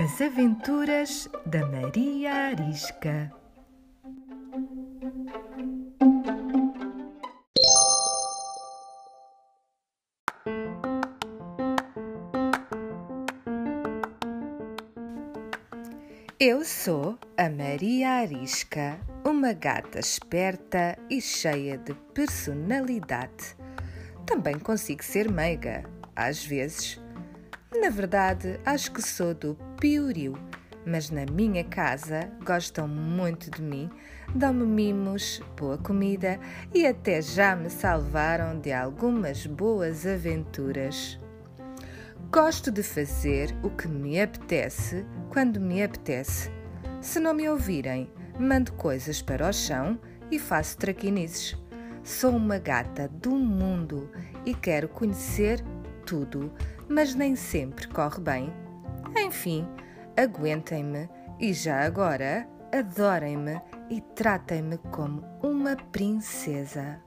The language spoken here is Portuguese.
As Aventuras da Maria Arisca. Eu sou a Maria Arisca, uma gata esperta e cheia de personalidade. Também consigo ser meiga, às vezes na verdade, acho que sou do Pioriu, mas na minha casa gostam muito de mim, dão-me mimos, boa comida e até já me salvaram de algumas boas aventuras. Gosto de fazer o que me apetece quando me apetece. Se não me ouvirem, mando coisas para o chão e faço traquinices. Sou uma gata do mundo e quero conhecer tudo mas nem sempre corre bem. Enfim, aguentem-me e já agora adorem-me e tratem-me como uma princesa.